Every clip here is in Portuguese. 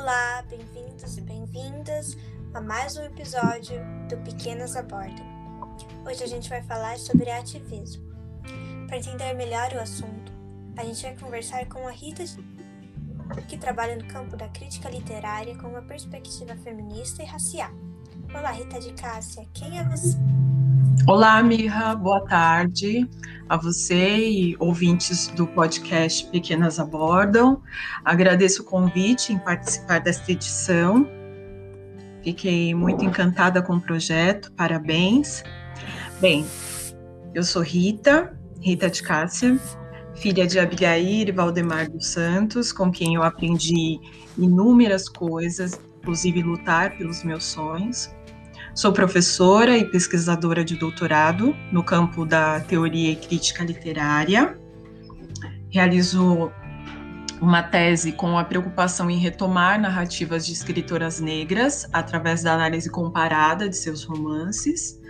Olá, bem-vindos e bem-vindas a mais um episódio do Pequenas Abordam. Hoje a gente vai falar sobre ativismo. Para entender melhor o assunto, a gente vai conversar com a Rita, que trabalha no campo da crítica literária com uma perspectiva feminista e racial. Olá, Rita de Cássia, quem é você? Olá, Mirra, boa tarde a você e ouvintes do podcast Pequenas Abordam. Agradeço o convite em participar desta edição. Fiquei muito encantada com o projeto, parabéns. Bem, eu sou Rita, Rita de Cássia, filha de Abigail e Valdemar dos Santos, com quem eu aprendi inúmeras coisas, inclusive lutar pelos meus sonhos. Sou professora e pesquisadora de doutorado no campo da teoria e crítica literária. Realizo uma tese com a preocupação em retomar narrativas de escritoras negras através da análise comparada de seus romances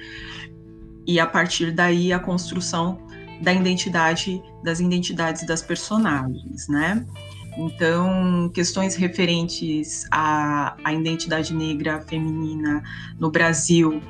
e a partir daí a construção da identidade das identidades das personagens, né? Então, questões referentes à, à identidade negra feminina no Brasil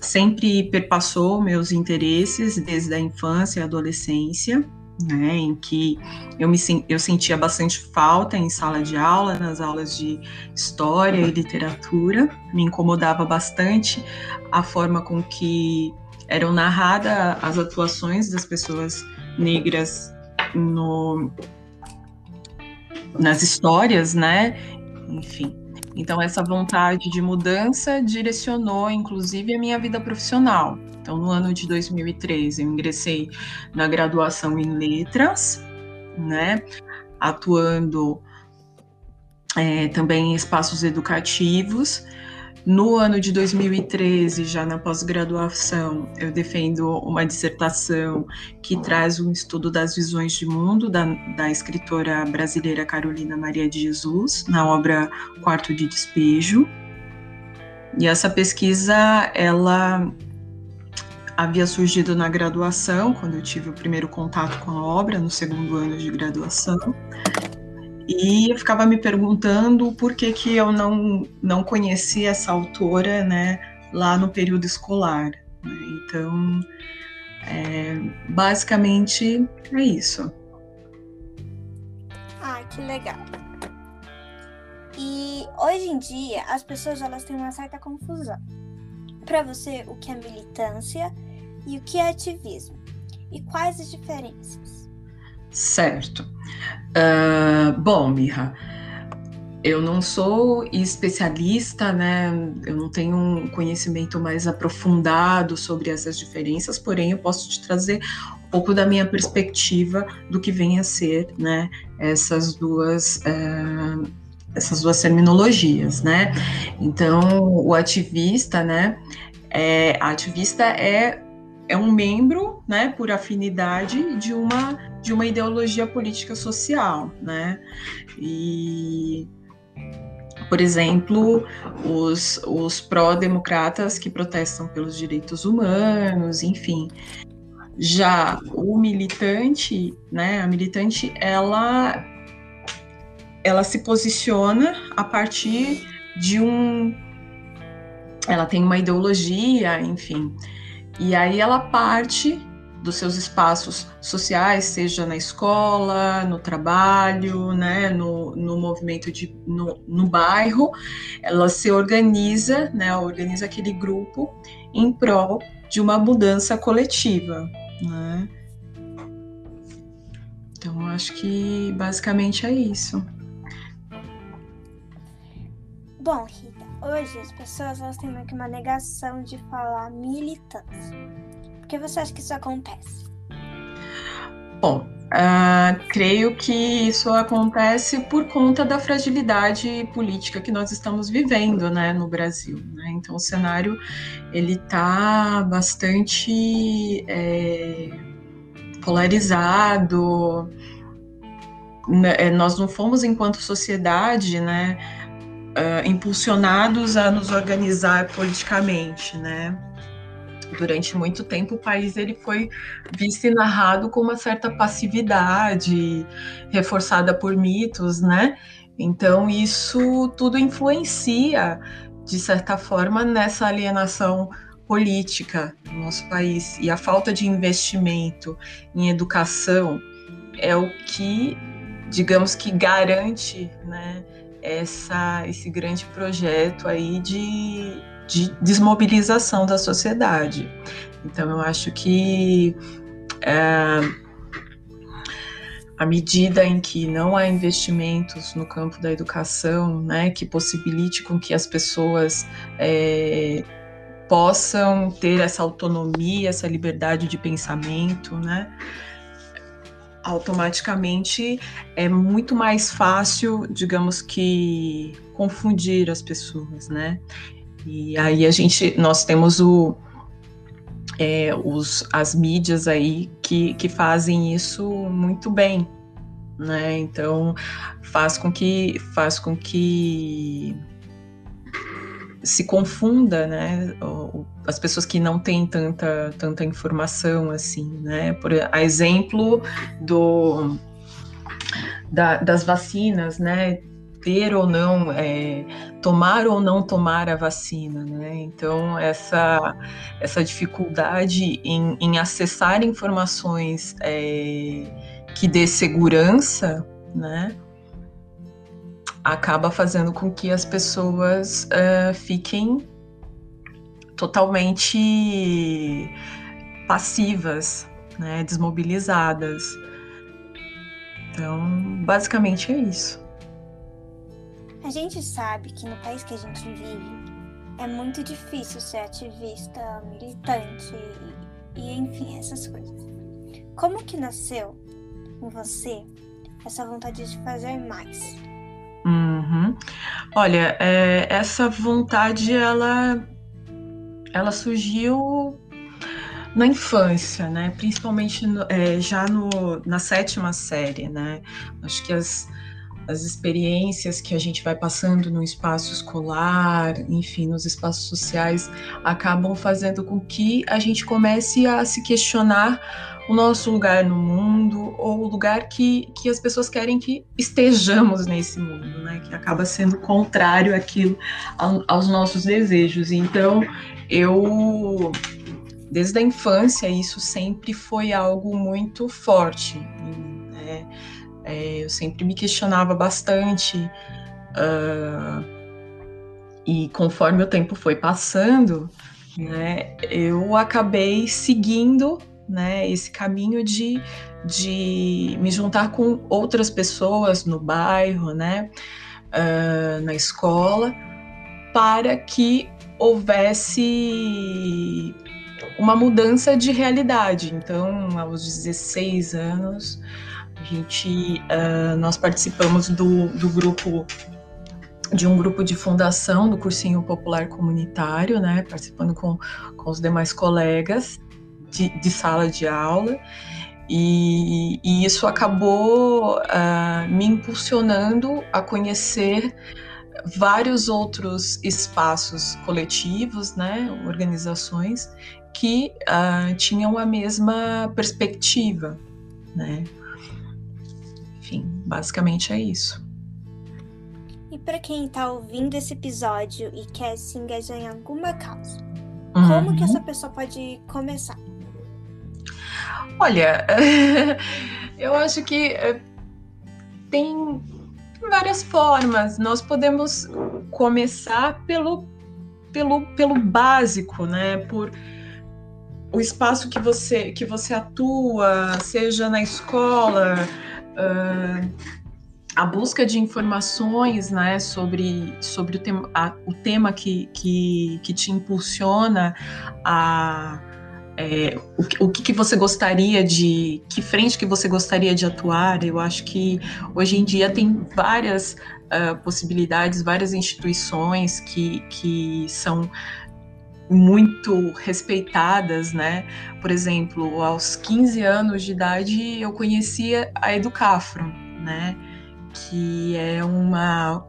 sempre perpassou meus interesses desde a infância e adolescência, né, em que eu, me, eu sentia bastante falta em sala de aula, nas aulas de história e literatura, me incomodava bastante a forma com que eram narradas as atuações das pessoas negras no, nas histórias, né? Enfim. Então, essa vontade de mudança direcionou, inclusive, a minha vida profissional. Então, no ano de 2013, eu ingressei na graduação em letras, né? Atuando é, também em espaços educativos no ano de 2013, já na pós-graduação, eu defendo uma dissertação que traz um estudo das visões de mundo da, da escritora brasileira Carolina Maria de Jesus, na obra Quarto de Despejo. E essa pesquisa, ela havia surgido na graduação, quando eu tive o primeiro contato com a obra, no segundo ano de graduação. E eu ficava me perguntando por que, que eu não, não conhecia essa autora né, lá no período escolar. Né? Então, é, basicamente é isso. Ah, que legal. E hoje em dia as pessoas elas têm uma certa confusão. Para você, o que é militância e o que é ativismo? E quais as diferenças? Certo. Uh, bom, Mirra, eu não sou especialista, né? Eu não tenho um conhecimento mais aprofundado sobre essas diferenças, porém eu posso te trazer um pouco da minha perspectiva do que vem a ser, né? Essas duas uh, essas duas terminologias, né? Então, o ativista, né? É, ativista é é um membro, né, por afinidade de uma de uma ideologia política social, né? E por exemplo, os, os pró-democratas que protestam pelos direitos humanos, enfim. Já o militante, né, a militante, ela, ela se posiciona a partir de um. Ela tem uma ideologia, enfim, e aí ela parte dos seus espaços sociais, seja na escola, no trabalho, né, no, no movimento de, no, no bairro, ela se organiza, né, organiza aquele grupo em prol de uma mudança coletiva, né. Então, acho que basicamente é isso. Bom, hoje as pessoas elas têm uma negação de falar militância. Por que você acha que isso acontece? Bom, uh, creio que isso acontece por conta da fragilidade política que nós estamos vivendo, né, no Brasil. Né? Então, o cenário ele está bastante é, polarizado. Né? Nós não fomos, enquanto sociedade, né, uh, impulsionados a nos organizar politicamente, né? Durante muito tempo o país ele foi visto e narrado com uma certa passividade, reforçada por mitos, né? Então, isso tudo influencia, de certa forma, nessa alienação política no nosso país. E a falta de investimento em educação é o que, digamos que, garante né, essa, esse grande projeto aí de, de desmobilização da sociedade. Então, eu acho que. É, à medida em que não há investimentos no campo da educação, né, que possibilite com que as pessoas é, possam ter essa autonomia, essa liberdade de pensamento, né, automaticamente é muito mais fácil, digamos que, confundir as pessoas, né? E aí a gente, nós temos o, é, os, as mídias aí que, que fazem isso muito bem, né? Então faz com que faz com que se confunda, né? As pessoas que não têm tanta, tanta informação assim, né? Por exemplo do da, das vacinas, né? ter ou não, é, tomar ou não tomar a vacina, né? Então, essa, essa dificuldade em, em acessar informações é, que dê segurança, né? Acaba fazendo com que as pessoas uh, fiquem totalmente passivas, né? Desmobilizadas. Então, basicamente é isso. A gente sabe que no país que a gente vive é muito difícil ser ativista, militante e, e enfim, essas coisas. Como que nasceu em você essa vontade de fazer mais? Uhum. Olha, é, essa vontade ela, ela surgiu na infância, né? Principalmente no, é, já no, na sétima série, né? Acho que as as experiências que a gente vai passando no espaço escolar, enfim, nos espaços sociais, acabam fazendo com que a gente comece a se questionar o nosso lugar no mundo ou o lugar que, que as pessoas querem que estejamos nesse mundo, né? Que acaba sendo contrário aquilo aos nossos desejos. Então, eu desde a infância isso sempre foi algo muito forte, né? É, eu sempre me questionava bastante. Uh, e conforme o tempo foi passando, né, eu acabei seguindo né, esse caminho de, de me juntar com outras pessoas no bairro, né, uh, na escola, para que houvesse uma mudança de realidade. Então, aos 16 anos, a gente, uh, nós participamos do, do grupo de um grupo de fundação do cursinho popular comunitário, né, participando com, com os demais colegas de, de sala de aula, e, e isso acabou uh, me impulsionando a conhecer vários outros espaços coletivos, né, organizações que uh, tinham a mesma perspectiva, né, enfim, basicamente é isso. E para quem está ouvindo esse episódio e quer se engajar em alguma causa, uhum. como que essa pessoa pode começar? Olha, eu acho que eh, tem várias formas. Nós podemos começar pelo, pelo, pelo básico, né? Por o espaço que você que você atua, seja na escola, uh, a busca de informações né, sobre, sobre o, tema, a, o tema que, que, que te impulsiona a. É, o, o que, que, você gostaria de. Que frente que você gostaria de atuar? Eu acho que hoje em dia tem várias uh, possibilidades, várias instituições que, que são muito respeitadas, né? Por exemplo, aos 15 anos de idade eu conhecia a Educafro, né? Que é uma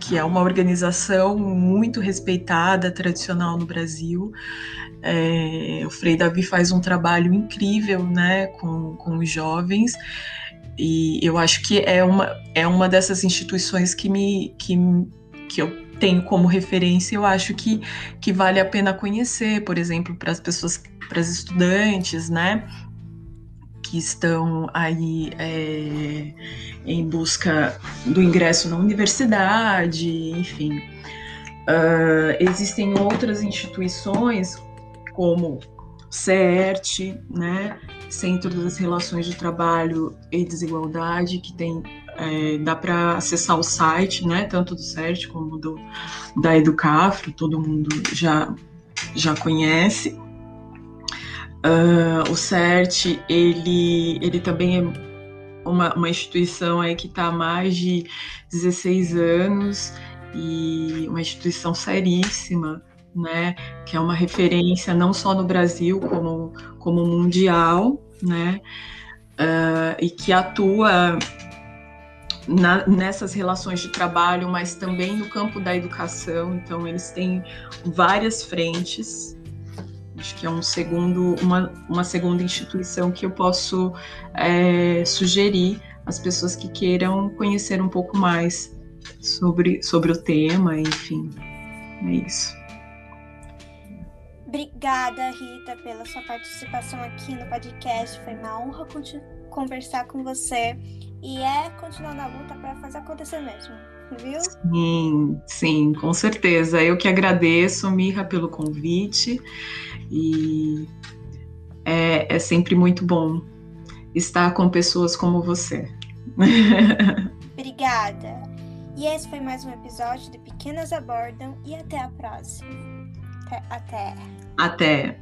que é uma organização muito respeitada, tradicional no Brasil. É, o Frei Davi faz um trabalho incrível, né, com, com os jovens. e eu acho que é uma, é uma dessas instituições que me que, que eu tenho como referência, eu acho que, que vale a pena conhecer, por exemplo, para as pessoas, para as estudantes, né? Que estão aí é, em busca do ingresso na universidade, enfim. Uh, existem outras instituições, como CERT, né, Centro das Relações de Trabalho e Desigualdade, que tem é, dá para acessar o site, né, tanto do CERT como do da Educafro, todo mundo já já conhece. Uh, o CERT ele ele também é uma, uma instituição aí que está há mais de 16 anos e uma instituição seríssima, né, que é uma referência não só no Brasil como como mundial, né, uh, e que atua na, nessas relações de trabalho, mas também no campo da educação. Então, eles têm várias frentes. Acho que é um segundo, uma, uma segunda instituição que eu posso é, sugerir às pessoas que queiram conhecer um pouco mais sobre, sobre o tema, enfim. É isso. Obrigada, Rita, pela sua participação aqui no podcast. Foi uma honra conversar com você e é continuar na luta para fazer acontecer mesmo, viu? Sim, sim, com certeza. Eu que agradeço, Mirra, pelo convite e é, é sempre muito bom estar com pessoas como você. Obrigada. E esse foi mais um episódio de Pequenas Abordam e até a próxima. Até. Até.